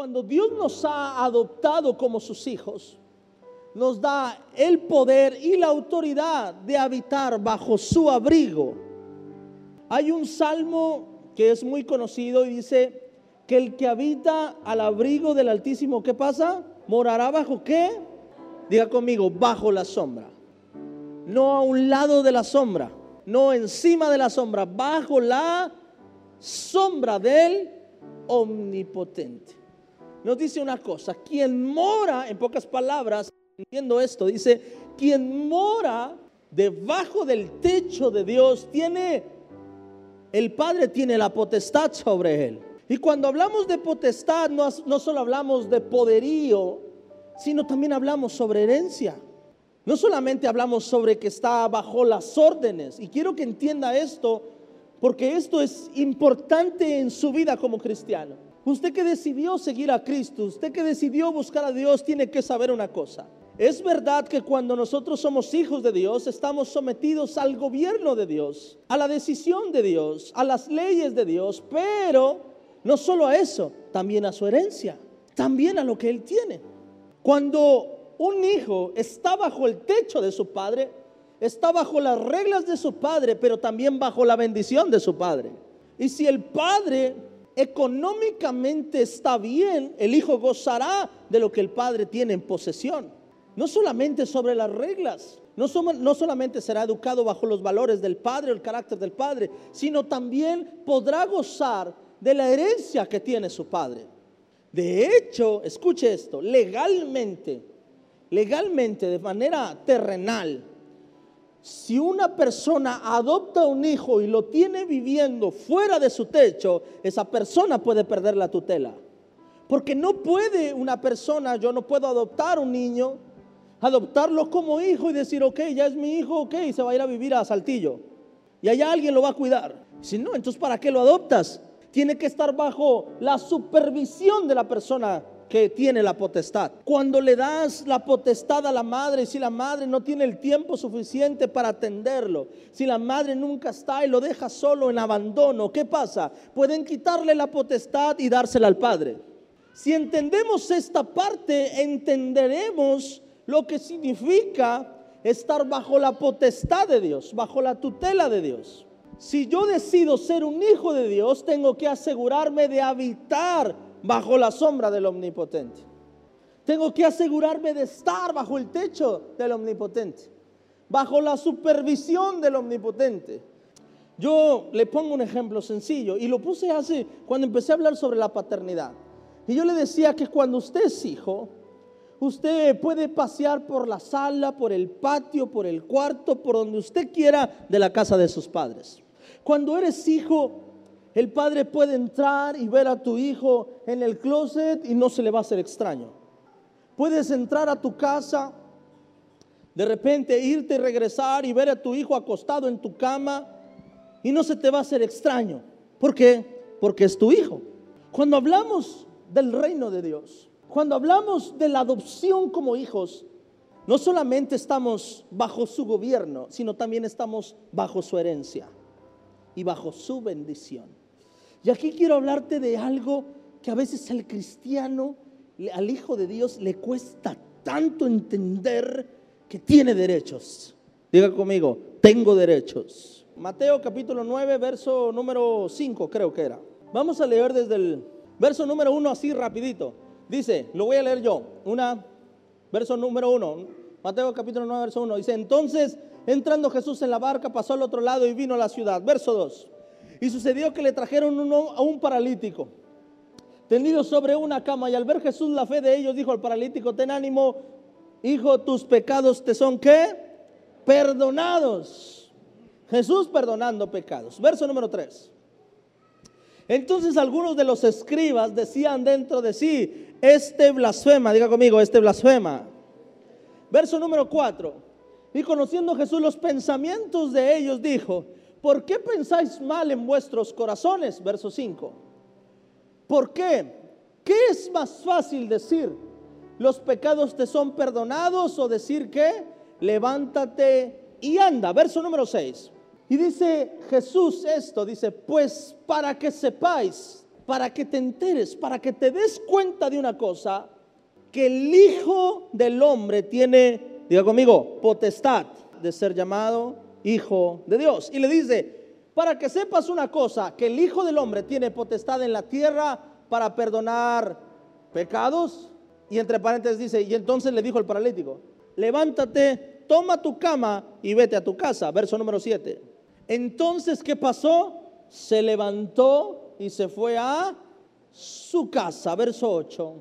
Cuando Dios nos ha adoptado como sus hijos, nos da el poder y la autoridad de habitar bajo su abrigo. Hay un salmo que es muy conocido y dice que el que habita al abrigo del Altísimo, ¿qué pasa? Morará bajo qué? Diga conmigo, bajo la sombra. No a un lado de la sombra, no encima de la sombra, bajo la sombra del omnipotente nos dice una cosa, quien mora, en pocas palabras, entiendo esto, dice, quien mora debajo del techo de Dios tiene, el Padre tiene la potestad sobre él. Y cuando hablamos de potestad, no, no solo hablamos de poderío, sino también hablamos sobre herencia. No solamente hablamos sobre que está bajo las órdenes, y quiero que entienda esto, porque esto es importante en su vida como cristiano. Usted que decidió seguir a Cristo, usted que decidió buscar a Dios, tiene que saber una cosa. Es verdad que cuando nosotros somos hijos de Dios, estamos sometidos al gobierno de Dios, a la decisión de Dios, a las leyes de Dios, pero no solo a eso, también a su herencia, también a lo que Él tiene. Cuando un hijo está bajo el techo de su padre, está bajo las reglas de su padre, pero también bajo la bendición de su padre. Y si el padre económicamente está bien, el hijo gozará de lo que el padre tiene en posesión. No solamente sobre las reglas, no, solamente será educado bajo los valores del padre o el carácter del padre, sino también podrá gozar de la herencia que tiene su padre. De hecho, escuche esto, legalmente, legalmente, de manera terrenal, si una persona adopta un hijo y lo tiene viviendo fuera de su techo, esa persona puede perder la tutela. Porque no puede una persona, yo no puedo adoptar un niño, adoptarlo como hijo y decir, ok, ya es mi hijo, ok, se va a ir a vivir a Saltillo. Y allá alguien lo va a cuidar. Si no, entonces ¿para qué lo adoptas? Tiene que estar bajo la supervisión de la persona que tiene la potestad. Cuando le das la potestad a la madre, si la madre no tiene el tiempo suficiente para atenderlo, si la madre nunca está y lo deja solo en abandono, ¿qué pasa? Pueden quitarle la potestad y dársela al padre. Si entendemos esta parte, entenderemos lo que significa estar bajo la potestad de Dios, bajo la tutela de Dios. Si yo decido ser un hijo de Dios, tengo que asegurarme de habitar bajo la sombra del omnipotente. Tengo que asegurarme de estar bajo el techo del omnipotente, bajo la supervisión del omnipotente. Yo le pongo un ejemplo sencillo y lo puse hace cuando empecé a hablar sobre la paternidad. Y yo le decía que cuando usted es hijo, usted puede pasear por la sala, por el patio, por el cuarto, por donde usted quiera de la casa de sus padres. Cuando eres hijo, el padre puede entrar y ver a tu hijo en el closet y no se le va a hacer extraño. Puedes entrar a tu casa, de repente irte y regresar y ver a tu hijo acostado en tu cama y no se te va a hacer extraño. ¿Por qué? Porque es tu hijo. Cuando hablamos del reino de Dios, cuando hablamos de la adopción como hijos, no solamente estamos bajo su gobierno, sino también estamos bajo su herencia y bajo su bendición. Y aquí quiero hablarte de algo que a veces al cristiano, al Hijo de Dios, le cuesta tanto entender que tiene derechos. Diga conmigo, tengo derechos. Mateo capítulo 9, verso número 5 creo que era. Vamos a leer desde el verso número 1 así rapidito. Dice, lo voy a leer yo. Una, verso número 1. Mateo capítulo 9, verso 1. Dice, entonces entrando Jesús en la barca, pasó al otro lado y vino a la ciudad. Verso 2. Y sucedió que le trajeron a un paralítico, tendido sobre una cama. Y al ver Jesús la fe de ellos, dijo al paralítico, ten ánimo, hijo, tus pecados te son qué? Perdonados. Jesús perdonando pecados. Verso número 3. Entonces algunos de los escribas decían dentro de sí, este blasfema, diga conmigo, este blasfema. Verso número 4. Y conociendo Jesús los pensamientos de ellos, dijo, ¿por qué pensáis mal en vuestros corazones? Verso 5. ¿Por qué? ¿Qué es más fácil decir? ¿Los pecados te son perdonados o decir que levántate y anda? Verso número 6. Y dice Jesús esto, dice, pues para que sepáis, para que te enteres, para que te des cuenta de una cosa, que el Hijo del Hombre tiene, diga conmigo, potestad de ser llamado Hijo de Dios. Y le dice, para que sepas una cosa, que el Hijo del Hombre tiene potestad en la tierra para perdonar pecados. Y entre paréntesis dice, y entonces le dijo el paralítico, levántate, toma tu cama y vete a tu casa. Verso número 7. Entonces, ¿qué pasó? Se levantó y se fue a su casa. Verso 8.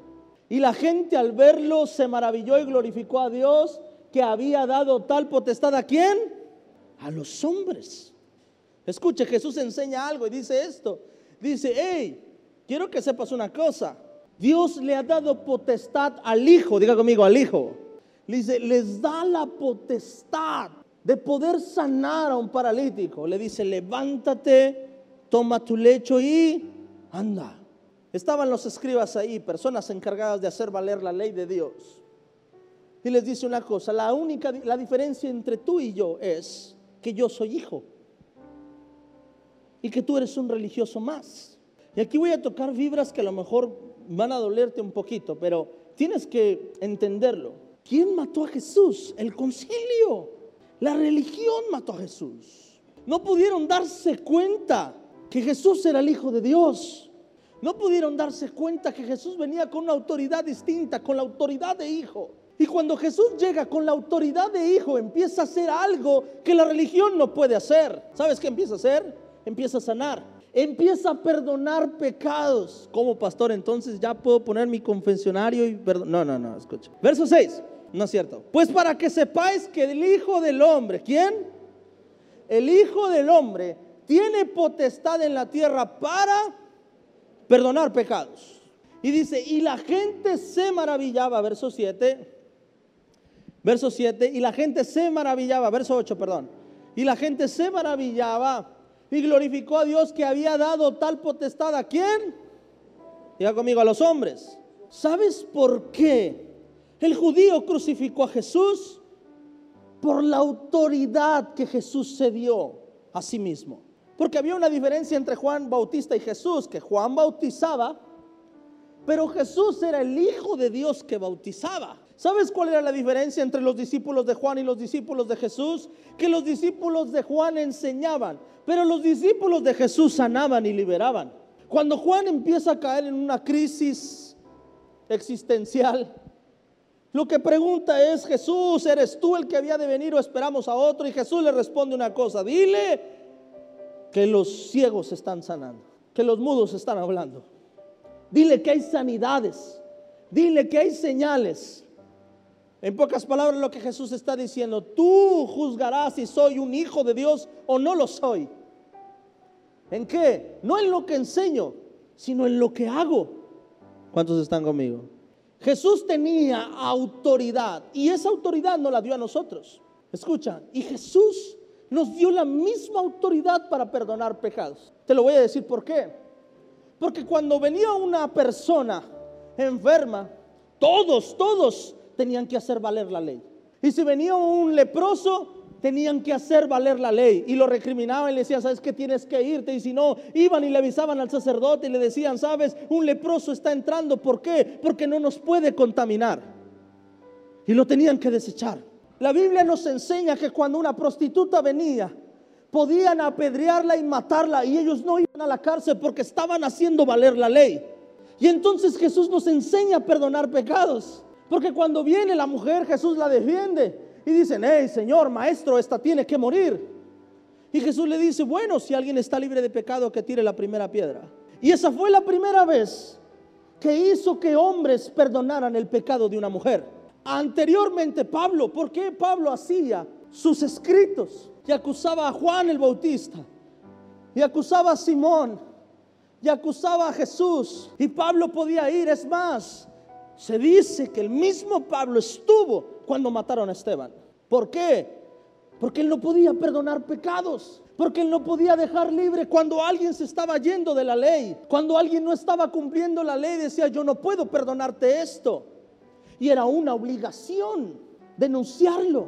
Y la gente al verlo se maravilló y glorificó a Dios que había dado tal potestad a quién? A los hombres. Escuche, Jesús enseña algo y dice esto. Dice, hey, quiero que sepas una cosa. Dios le ha dado potestad al Hijo, diga conmigo, al Hijo. Le dice, les da la potestad de poder sanar a un paralítico. Le dice, levántate, toma tu lecho y anda. Estaban los escribas ahí, personas encargadas de hacer valer la ley de Dios. Y les dice una cosa, la única la diferencia entre tú y yo es que yo soy hijo y que tú eres un religioso más. Y aquí voy a tocar vibras que a lo mejor van a dolerte un poquito, pero tienes que entenderlo. ¿Quién mató a Jesús? El concilio. La religión mató a Jesús. No pudieron darse cuenta que Jesús era el Hijo de Dios. No pudieron darse cuenta que Jesús venía con una autoridad distinta, con la autoridad de hijo. Y cuando Jesús llega con la autoridad de hijo, empieza a hacer algo que la religión no puede hacer. ¿Sabes qué empieza a hacer? Empieza a sanar. Empieza a perdonar pecados. Como pastor, entonces ya puedo poner mi confesionario y perdón. No, no, no, escucha. Verso 6. No es cierto. Pues para que sepáis que el Hijo del Hombre, ¿quién? El Hijo del Hombre tiene potestad en la tierra para perdonar pecados. Y dice, y la gente se maravillaba, verso 7, verso 7, y la gente se maravillaba, verso 8, perdón, y la gente se maravillaba y glorificó a Dios que había dado tal potestad a quién? Diga conmigo, a los hombres. ¿Sabes por qué el judío crucificó a Jesús? Por la autoridad que Jesús se dio a sí mismo. Porque había una diferencia entre Juan Bautista y Jesús, que Juan bautizaba, pero Jesús era el Hijo de Dios que bautizaba. ¿Sabes cuál era la diferencia entre los discípulos de Juan y los discípulos de Jesús? Que los discípulos de Juan enseñaban, pero los discípulos de Jesús sanaban y liberaban. Cuando Juan empieza a caer en una crisis existencial, lo que pregunta es, Jesús, ¿eres tú el que había de venir o esperamos a otro? Y Jesús le responde una cosa, dile que los ciegos están sanando, que los mudos están hablando. Dile que hay sanidades, dile que hay señales. En pocas palabras lo que Jesús está diciendo, tú juzgarás si soy un hijo de Dios o no lo soy. ¿En qué? No en lo que enseño, sino en lo que hago. ¿Cuántos están conmigo? Jesús tenía autoridad y esa autoridad no la dio a nosotros. Escucha, y Jesús nos dio la misma autoridad para perdonar pecados. Te lo voy a decir por qué. Porque cuando venía una persona enferma, todos, todos tenían que hacer valer la ley. Y si venía un leproso, tenían que hacer valer la ley. Y lo recriminaban y le decían, ¿sabes qué tienes que irte? Y si no, iban y le avisaban al sacerdote y le decían, ¿sabes? Un leproso está entrando. ¿Por qué? Porque no nos puede contaminar. Y lo tenían que desechar. La Biblia nos enseña que cuando una prostituta venía, podían apedrearla y matarla y ellos no iban a la cárcel porque estaban haciendo valer la ley. Y entonces Jesús nos enseña a perdonar pecados. Porque cuando viene la mujer, Jesús la defiende. Y dicen, hey, Señor, maestro, esta tiene que morir. Y Jesús le dice, bueno, si alguien está libre de pecado, que tire la primera piedra. Y esa fue la primera vez que hizo que hombres perdonaran el pecado de una mujer. Anteriormente Pablo, ¿por qué Pablo hacía sus escritos y acusaba a Juan el Bautista? Y acusaba a Simón y acusaba a Jesús. Y Pablo podía ir, es más, se dice que el mismo Pablo estuvo cuando mataron a Esteban. ¿Por qué? Porque él no podía perdonar pecados. Porque él no podía dejar libre cuando alguien se estaba yendo de la ley. Cuando alguien no estaba cumpliendo la ley, decía, yo no puedo perdonarte esto. Y era una obligación denunciarlo,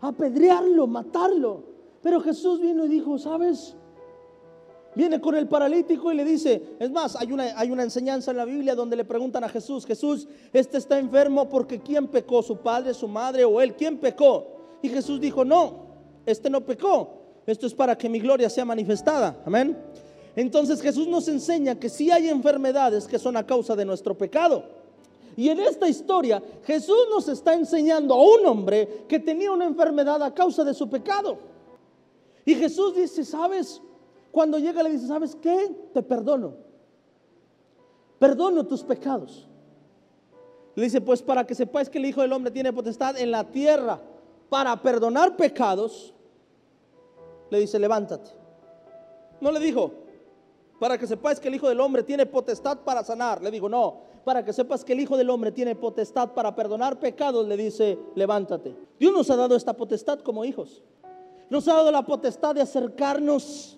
apedrearlo, matarlo. Pero Jesús vino y dijo, ¿sabes? Viene con el paralítico y le dice, es más, hay una, hay una enseñanza en la Biblia donde le preguntan a Jesús, Jesús, este está enfermo porque ¿quién pecó? ¿Su padre, su madre o él? ¿Quién pecó? Y Jesús dijo, no, este no pecó, esto es para que mi gloria sea manifestada. Amén. Entonces Jesús nos enseña que si hay enfermedades que son a causa de nuestro pecado. Y en esta historia Jesús nos está enseñando a un hombre que tenía una enfermedad a causa de su pecado. Y Jesús dice, ¿sabes? Cuando llega le dice, ¿sabes qué? Te perdono. Perdono tus pecados. Le dice, pues para que sepáis que el Hijo del Hombre tiene potestad en la tierra para perdonar pecados, le dice, levántate. No le dijo, para que sepáis que el Hijo del Hombre tiene potestad para sanar. Le digo, no, para que sepas que el Hijo del Hombre tiene potestad para perdonar pecados, le dice, levántate. Dios nos ha dado esta potestad como hijos. Nos ha dado la potestad de acercarnos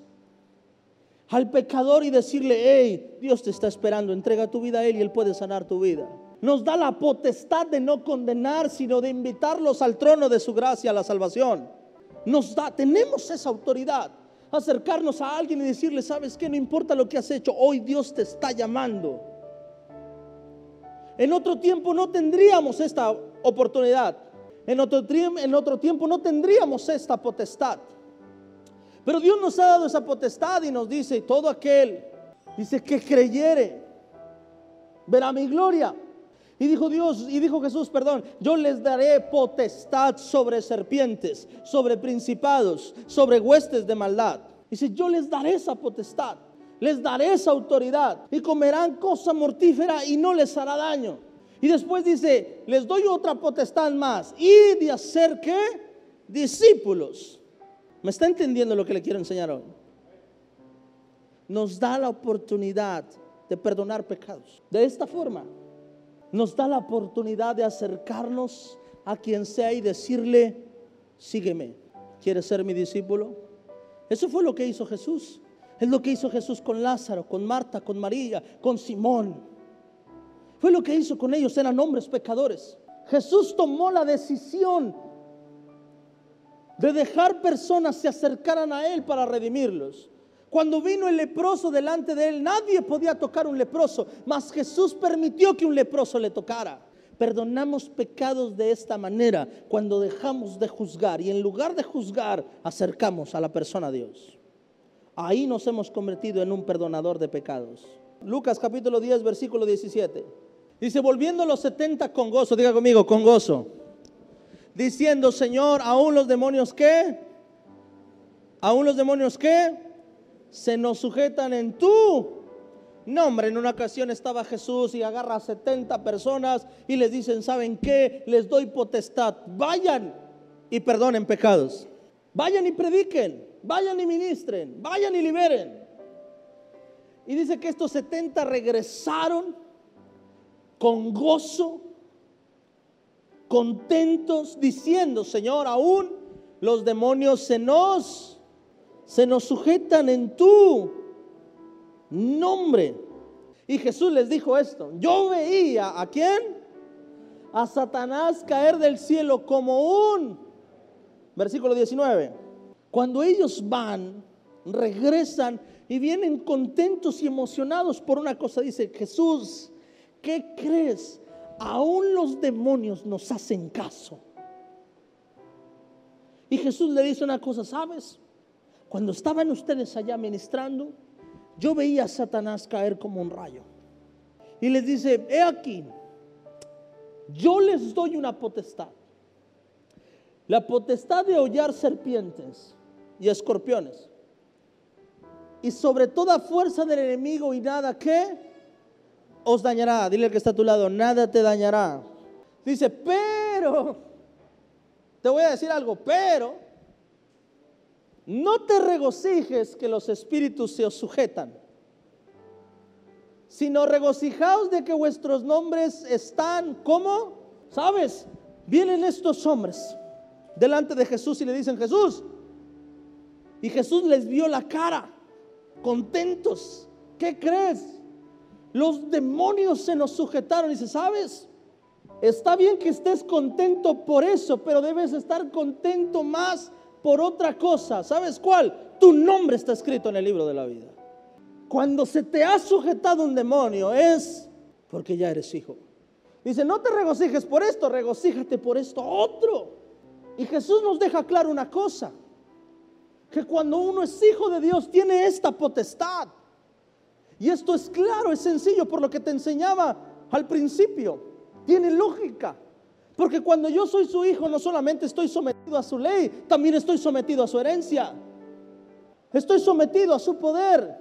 al pecador y decirle, hey, Dios te está esperando, entrega tu vida a Él y Él puede sanar tu vida. Nos da la potestad de no condenar, sino de invitarlos al trono de su gracia, a la salvación. Nos da, tenemos esa autoridad. Acercarnos a alguien y decirle, sabes que no importa lo que has hecho, hoy Dios te está llamando. En otro tiempo no tendríamos esta oportunidad. En otro, en otro tiempo no tendríamos esta potestad. Pero Dios nos ha dado esa potestad y nos dice, todo aquel, dice que creyere, verá mi gloria. Y dijo Dios, y dijo Jesús, perdón, yo les daré potestad sobre serpientes, sobre principados, sobre huestes de maldad. Dice, yo les daré esa potestad, les daré esa autoridad y comerán cosa mortífera y no les hará daño. Y después dice, les doy otra potestad más y de hacer que discípulos ¿Me está entendiendo lo que le quiero enseñar hoy? Nos da la oportunidad de perdonar pecados. De esta forma, nos da la oportunidad de acercarnos a quien sea y decirle, sígueme, ¿quieres ser mi discípulo? Eso fue lo que hizo Jesús. Es lo que hizo Jesús con Lázaro, con Marta, con María, con Simón. Fue lo que hizo con ellos, eran hombres pecadores. Jesús tomó la decisión de dejar personas se acercaran a Él para redimirlos. Cuando vino el leproso delante de Él, nadie podía tocar un leproso, mas Jesús permitió que un leproso le tocara. Perdonamos pecados de esta manera cuando dejamos de juzgar y en lugar de juzgar acercamos a la persona a Dios. Ahí nos hemos convertido en un perdonador de pecados. Lucas capítulo 10, versículo 17. Dice, volviendo los 70 con gozo, diga conmigo, con gozo diciendo, Señor, aún los demonios que, aún los demonios que, se nos sujetan en tu nombre. En una ocasión estaba Jesús y agarra a 70 personas y les dicen, ¿saben qué? Les doy potestad. Vayan y perdonen pecados. Vayan y prediquen. Vayan y ministren. Vayan y liberen. Y dice que estos 70 regresaron con gozo contentos diciendo, Señor, aún los demonios se nos, se nos sujetan en tu nombre. Y Jesús les dijo esto, yo veía a quién? A Satanás caer del cielo como un, versículo 19, cuando ellos van, regresan y vienen contentos y emocionados por una cosa, dice Jesús, ¿qué crees? Aún los demonios nos hacen caso. Y Jesús le dice una cosa, ¿sabes? Cuando estaban ustedes allá ministrando, yo veía a Satanás caer como un rayo. Y les dice, he aquí, yo les doy una potestad. La potestad de hollar serpientes y escorpiones. Y sobre toda fuerza del enemigo y nada que os dañará. Dile al que está a tu lado, nada te dañará. Dice, pero, te voy a decir algo, pero, no te regocijes que los espíritus se os sujetan, sino regocijaos de que vuestros nombres están como, ¿sabes? Vienen estos hombres delante de Jesús y le dicen, Jesús, y Jesús les vio la cara, contentos. ¿Qué crees? Los demonios se nos sujetaron. Y dice, ¿sabes? Está bien que estés contento por eso, pero debes estar contento más por otra cosa. ¿Sabes cuál? Tu nombre está escrito en el libro de la vida. Cuando se te ha sujetado un demonio es porque ya eres hijo. Dice, no te regocijes por esto, regocíjate por esto otro. Y Jesús nos deja claro una cosa, que cuando uno es hijo de Dios tiene esta potestad. Y esto es claro, es sencillo, por lo que te enseñaba al principio. Tiene lógica. Porque cuando yo soy su hijo, no solamente estoy sometido a su ley, también estoy sometido a su herencia. Estoy sometido a su poder.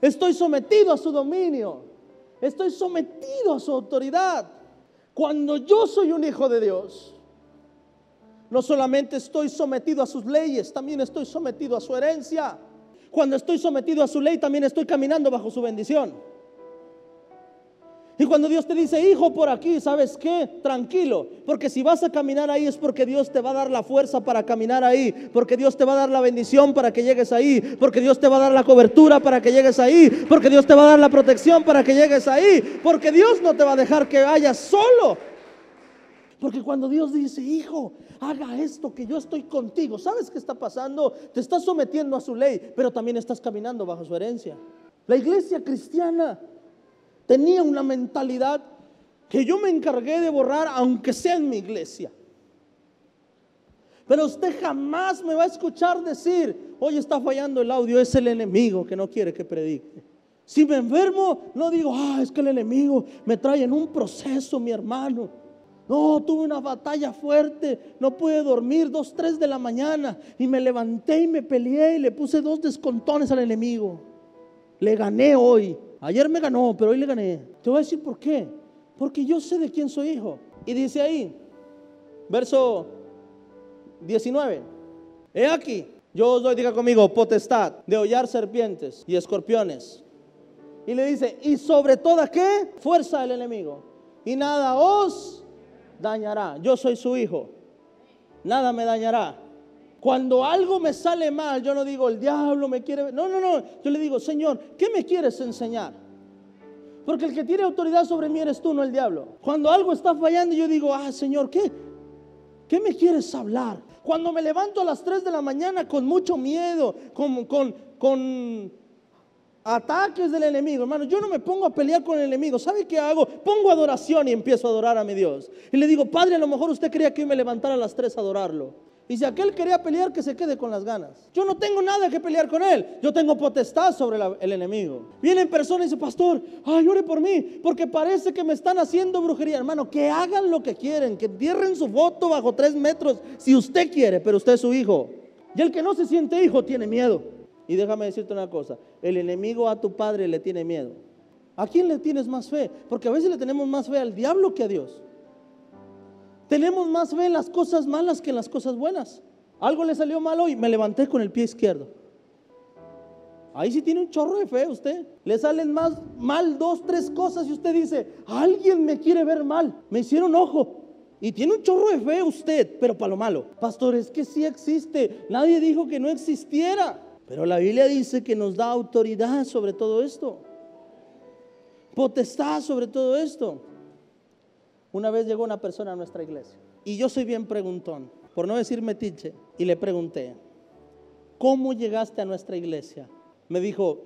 Estoy sometido a su dominio. Estoy sometido a su autoridad. Cuando yo soy un hijo de Dios, no solamente estoy sometido a sus leyes, también estoy sometido a su herencia. Cuando estoy sometido a su ley, también estoy caminando bajo su bendición. Y cuando Dios te dice, hijo, por aquí, ¿sabes qué? Tranquilo, porque si vas a caminar ahí es porque Dios te va a dar la fuerza para caminar ahí, porque Dios te va a dar la bendición para que llegues ahí, porque Dios te va a dar la cobertura para que llegues ahí, porque Dios te va a dar la protección para que llegues ahí, porque Dios no te va a dejar que vayas solo. Porque cuando Dios dice, hijo, haga esto que yo estoy contigo, ¿sabes qué está pasando? Te estás sometiendo a su ley, pero también estás caminando bajo su herencia. La iglesia cristiana tenía una mentalidad que yo me encargué de borrar, aunque sea en mi iglesia. Pero usted jamás me va a escuchar decir, hoy está fallando el audio, es el enemigo que no quiere que predique. Si me enfermo, no digo, ah, es que el enemigo me trae en un proceso, mi hermano. No, tuve una batalla fuerte, no pude dormir, dos, tres de la mañana, y me levanté y me peleé y le puse dos descontones al enemigo. Le gané hoy. Ayer me ganó, pero hoy le gané. Te voy a decir por qué. Porque yo sé de quién soy hijo. Y dice ahí, verso 19. He aquí, yo os doy, diga conmigo, potestad de hollar serpientes y escorpiones. Y le dice, y sobre toda qué? Fuerza del enemigo. Y nada os dañará. Yo soy su hijo. Nada me dañará. Cuando algo me sale mal, yo no digo, el diablo me quiere... No, no, no. Yo le digo, Señor, ¿qué me quieres enseñar? Porque el que tiene autoridad sobre mí eres tú, no el diablo. Cuando algo está fallando, yo digo, ah, Señor, ¿qué? ¿Qué me quieres hablar? Cuando me levanto a las 3 de la mañana con mucho miedo, con, con, con ataques del enemigo, hermano, yo no me pongo a pelear con el enemigo. ¿Sabe qué hago? Pongo adoración y empiezo a adorar a mi Dios. Y le digo, Padre, a lo mejor usted quería que yo me levantara a las 3 a adorarlo. Y si aquel quería pelear, que se quede con las ganas. Yo no tengo nada que pelear con él. Yo tengo potestad sobre el enemigo. Vienen personas y dicen, pastor, ay, ore por mí, porque parece que me están haciendo brujería. Hermano, que hagan lo que quieren, que entierren su voto bajo tres metros, si usted quiere, pero usted es su hijo. Y el que no se siente hijo tiene miedo. Y déjame decirte una cosa, el enemigo a tu padre le tiene miedo. ¿A quién le tienes más fe? Porque a veces le tenemos más fe al diablo que a Dios. Tenemos más fe en las cosas malas que en las cosas buenas. Algo le salió mal hoy, me levanté con el pie izquierdo. Ahí sí tiene un chorro de fe usted. Le salen más mal dos, tres cosas y usted dice, alguien me quiere ver mal. Me hicieron ojo. Y tiene un chorro de fe usted, pero para lo malo. Pastor, es que sí existe. Nadie dijo que no existiera. Pero la Biblia dice que nos da autoridad sobre todo esto. Potestad sobre todo esto. Una vez llegó una persona a nuestra iglesia y yo soy bien preguntón, por no decir metiche, y le pregunté, ¿cómo llegaste a nuestra iglesia? Me dijo,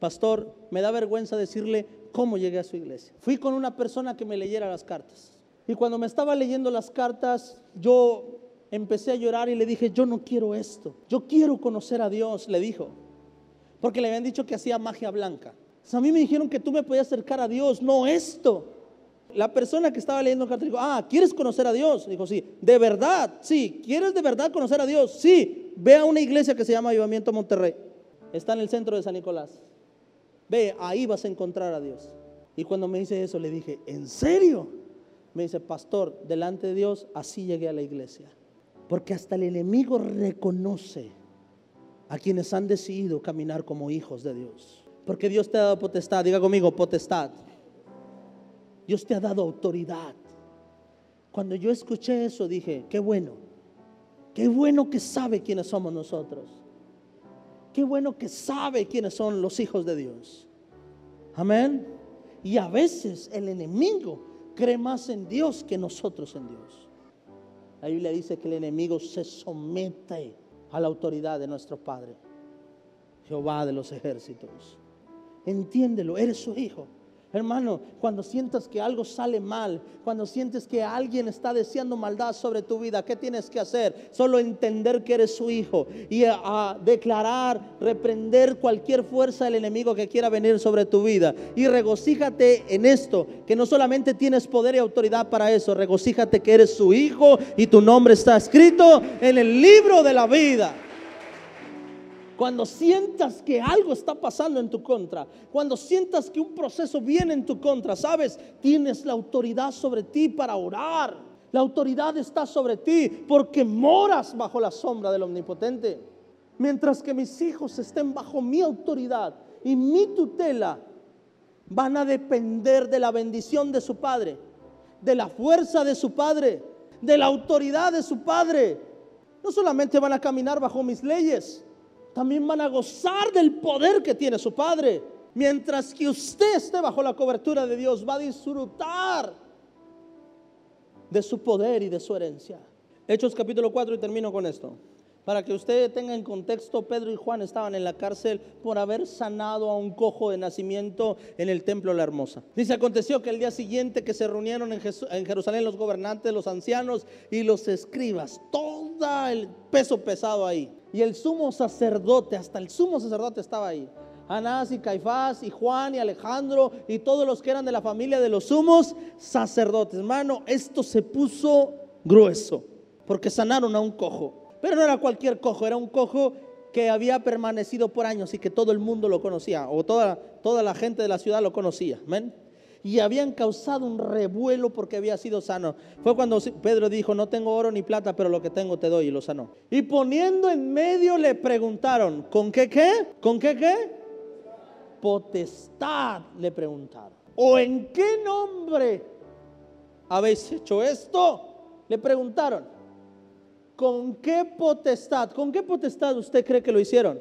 pastor, me da vergüenza decirle cómo llegué a su iglesia. Fui con una persona que me leyera las cartas. Y cuando me estaba leyendo las cartas, yo empecé a llorar y le dije, yo no quiero esto, yo quiero conocer a Dios, le dijo, porque le habían dicho que hacía magia blanca. a mí me dijeron que tú me podías acercar a Dios, no esto. La persona que estaba leyendo el carta dijo, ah, ¿quieres conocer a Dios? Dijo, sí, de verdad, sí, ¿quieres de verdad conocer a Dios? Sí, ve a una iglesia que se llama Avivamiento Monterrey. Está en el centro de San Nicolás. Ve, ahí vas a encontrar a Dios. Y cuando me dice eso, le dije, ¿en serio? Me dice, pastor, delante de Dios, así llegué a la iglesia. Porque hasta el enemigo reconoce a quienes han decidido caminar como hijos de Dios. Porque Dios te ha dado potestad, diga conmigo, potestad Dios te ha dado autoridad. Cuando yo escuché eso dije, qué bueno, qué bueno que sabe quiénes somos nosotros. Qué bueno que sabe quiénes son los hijos de Dios. Amén. Y a veces el enemigo cree más en Dios que nosotros en Dios. La Biblia dice que el enemigo se somete a la autoridad de nuestro Padre. Jehová de los ejércitos. Entiéndelo, eres su hijo. Hermano, cuando sientas que algo sale mal, cuando sientes que alguien está deseando maldad sobre tu vida, ¿qué tienes que hacer? Solo entender que eres su hijo y a, declarar, reprender cualquier fuerza del enemigo que quiera venir sobre tu vida. Y regocíjate en esto, que no solamente tienes poder y autoridad para eso, regocíjate que eres su hijo y tu nombre está escrito en el libro de la vida. Cuando sientas que algo está pasando en tu contra, cuando sientas que un proceso viene en tu contra, sabes, tienes la autoridad sobre ti para orar. La autoridad está sobre ti porque moras bajo la sombra del Omnipotente. Mientras que mis hijos estén bajo mi autoridad y mi tutela, van a depender de la bendición de su Padre, de la fuerza de su Padre, de la autoridad de su Padre. No solamente van a caminar bajo mis leyes, también van a gozar del poder que tiene su Padre. Mientras que usted esté bajo la cobertura de Dios, va a disfrutar de su poder y de su herencia. Hechos capítulo 4 y termino con esto. Para que usted tenga en contexto, Pedro y Juan estaban en la cárcel por haber sanado a un cojo de nacimiento en el templo La Hermosa. Dice, aconteció que el día siguiente que se reunieron en, Jerusalén los gobernantes, los ancianos y los escribas, todo el peso pesado ahí. Y el sumo sacerdote, hasta el sumo sacerdote estaba ahí. Anás y Caifás y Juan y Alejandro y todos los que eran de la familia de los sumos sacerdotes. Hermano, esto se puso grueso porque sanaron a un cojo. Pero no era cualquier cojo, era un cojo que había permanecido por años y que todo el mundo lo conocía, o toda, toda la gente de la ciudad lo conocía. Y habían causado un revuelo porque había sido sano. Fue cuando Pedro dijo, no tengo oro ni plata, pero lo que tengo te doy y lo sanó. Y poniendo en medio le preguntaron, ¿con qué qué? ¿Con qué qué? Potestad le preguntaron. ¿O en qué nombre habéis hecho esto? Le preguntaron. ¿Con qué potestad? ¿Con qué potestad usted cree que lo hicieron?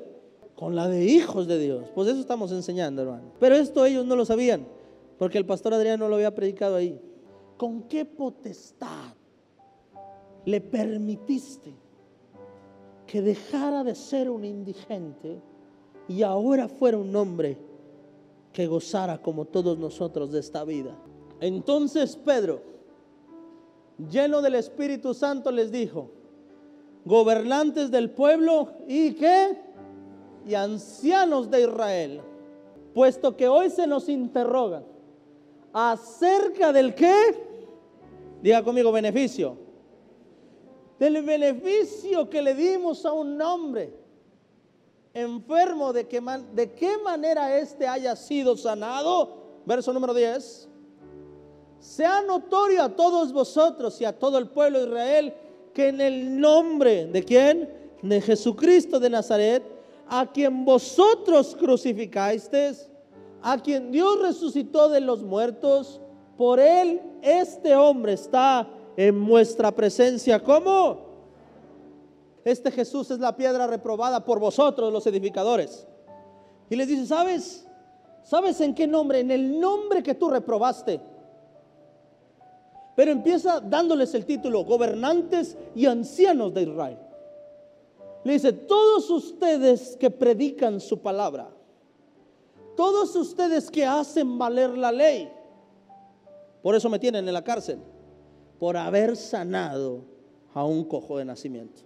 Con la de hijos de Dios. Pues eso estamos enseñando, hermano. Pero esto ellos no lo sabían, porque el pastor Adrián no lo había predicado ahí. ¿Con qué potestad le permitiste que dejara de ser un indigente y ahora fuera un hombre que gozara como todos nosotros de esta vida? Entonces Pedro, lleno del Espíritu Santo, les dijo, gobernantes del pueblo y qué? Y ancianos de Israel. Puesto que hoy se nos interroga acerca del qué? Diga conmigo beneficio. Del beneficio que le dimos a un hombre enfermo, de, que de qué manera éste haya sido sanado. Verso número 10. Sea notorio a todos vosotros y a todo el pueblo de Israel que en el nombre de quién? De Jesucristo de Nazaret, a quien vosotros crucificasteis, a quien Dios resucitó de los muertos, por él este hombre está en vuestra presencia. ¿Cómo? Este Jesús es la piedra reprobada por vosotros los edificadores. Y les dice, ¿sabes? ¿Sabes en qué nombre? En el nombre que tú reprobaste pero empieza dándoles el título, gobernantes y ancianos de Israel. Le dice, todos ustedes que predican su palabra, todos ustedes que hacen valer la ley, por eso me tienen en la cárcel, por haber sanado a un cojo de nacimiento,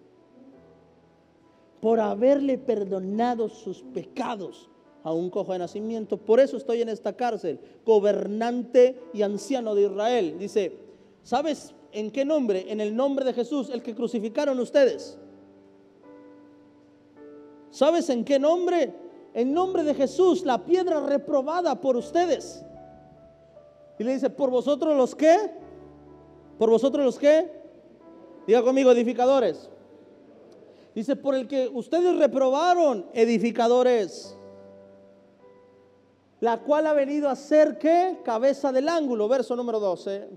por haberle perdonado sus pecados a un cojo de nacimiento, por eso estoy en esta cárcel, gobernante y anciano de Israel. Dice, ¿Sabes en qué nombre? En el nombre de Jesús, el que crucificaron ustedes. ¿Sabes en qué nombre? En nombre de Jesús, la piedra reprobada por ustedes. Y le dice, ¿por vosotros los qué? ¿Por vosotros los qué? Diga conmigo, edificadores. Dice, por el que ustedes reprobaron, edificadores. La cual ha venido a ser qué? Cabeza del ángulo, verso número 12.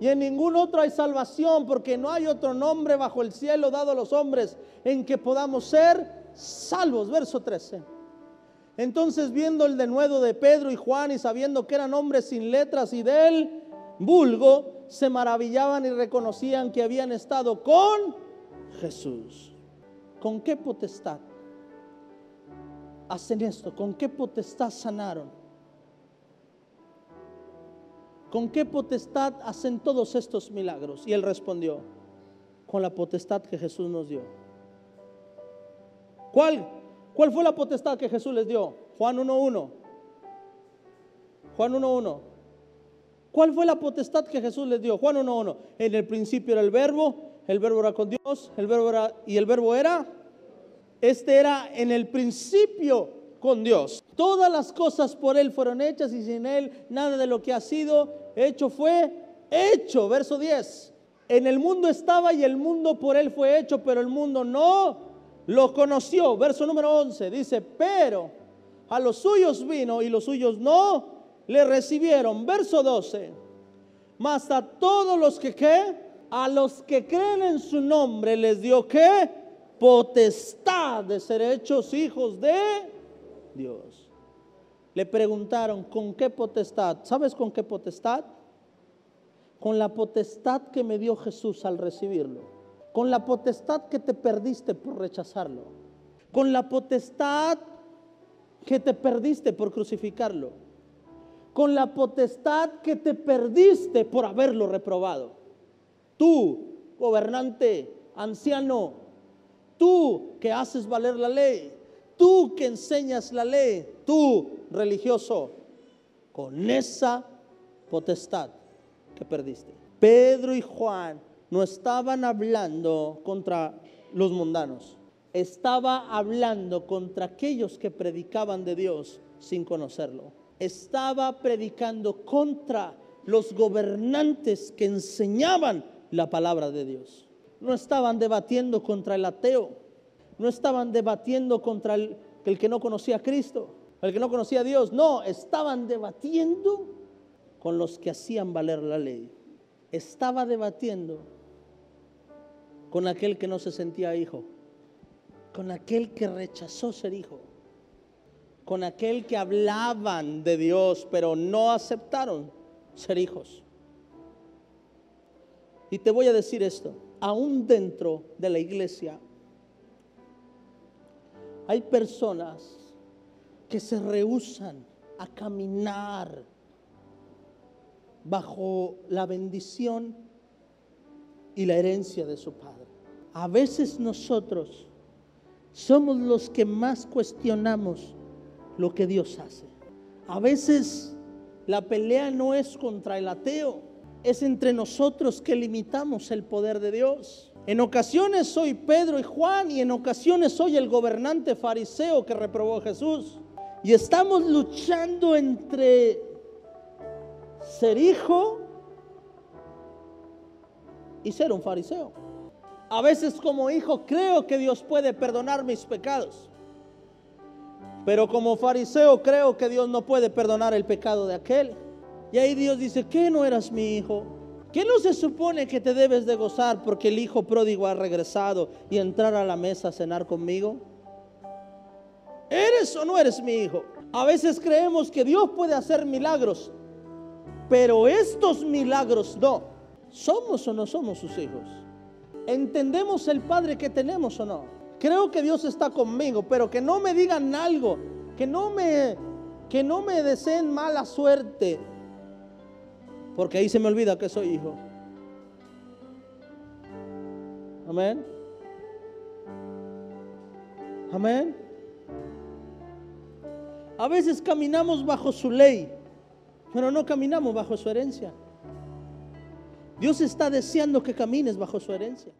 Y en ningún otro hay salvación, porque no hay otro nombre bajo el cielo dado a los hombres en que podamos ser salvos. Verso 13. Entonces, viendo el denuedo de Pedro y Juan y sabiendo que eran hombres sin letras y del vulgo, se maravillaban y reconocían que habían estado con Jesús. ¿Con qué potestad? hacen esto? ¿Con qué potestad sanaron? ¿Con qué potestad hacen todos estos milagros? Y él respondió, con la potestad que Jesús nos dio. ¿Cuál, cuál fue la potestad que Jesús les dio? Juan 1.1. Juan 1.1. ¿Cuál fue la potestad que Jesús les dio? Juan 1.1. En el principio era el verbo, el verbo era con Dios, el verbo era y el verbo era este era en el principio con Dios. Todas las cosas por él fueron hechas y sin él nada de lo que ha sido hecho fue hecho, verso 10. En el mundo estaba y el mundo por él fue hecho, pero el mundo no lo conoció. Verso número 11 dice, "Pero a los suyos vino y los suyos no le recibieron. Verso 12. Mas a todos los que qué? A los que creen en su nombre les dio qué? Potestad de ser hechos hijos de Dios. Le preguntaron, ¿con qué potestad? ¿Sabes con qué potestad? Con la potestad que me dio Jesús al recibirlo. Con la potestad que te perdiste por rechazarlo. Con la potestad que te perdiste por crucificarlo con la potestad que te perdiste por haberlo reprobado. Tú, gobernante, anciano, tú que haces valer la ley, tú que enseñas la ley, tú, religioso, con esa potestad que perdiste. Pedro y Juan no estaban hablando contra los mundanos, estaba hablando contra aquellos que predicaban de Dios sin conocerlo estaba predicando contra los gobernantes que enseñaban la palabra de Dios. No estaban debatiendo contra el ateo, no estaban debatiendo contra el, que no conocía a Cristo, el que no conocía a Dios, no, estaban debatiendo con los que hacían valer la ley. Estaba debatiendo con aquel que no se sentía hijo, con aquel que rechazó ser hijo con aquel que hablaban de Dios, pero no aceptaron ser hijos. Y te voy a decir esto, aún dentro de la iglesia hay personas que se rehusan a caminar bajo la bendición y la herencia de su Padre. A veces nosotros somos los que más cuestionamos lo que Dios hace. A veces la pelea no es contra el ateo, es entre nosotros que limitamos el poder de Dios. En ocasiones soy Pedro y Juan y en ocasiones soy el gobernante fariseo que reprobó a Jesús. Y estamos luchando entre ser hijo y ser un fariseo. A veces como hijo creo que Dios puede perdonar mis pecados. Pero como fariseo creo que Dios no puede perdonar el pecado de aquel. Y ahí Dios dice, ¿qué no eras mi hijo? ¿Qué no se supone que te debes de gozar porque el hijo pródigo ha regresado y entrar a la mesa a cenar conmigo? ¿Eres o no eres mi hijo? A veces creemos que Dios puede hacer milagros, pero estos milagros no. ¿Somos o no somos sus hijos? ¿Entendemos el Padre que tenemos o no? creo que Dios está conmigo, pero que no me digan algo, que no me, que no me deseen mala suerte, porque ahí se me olvida que soy hijo. Amén. Amén. A veces caminamos bajo su ley, pero no caminamos bajo su herencia. Dios está deseando que camines bajo su herencia.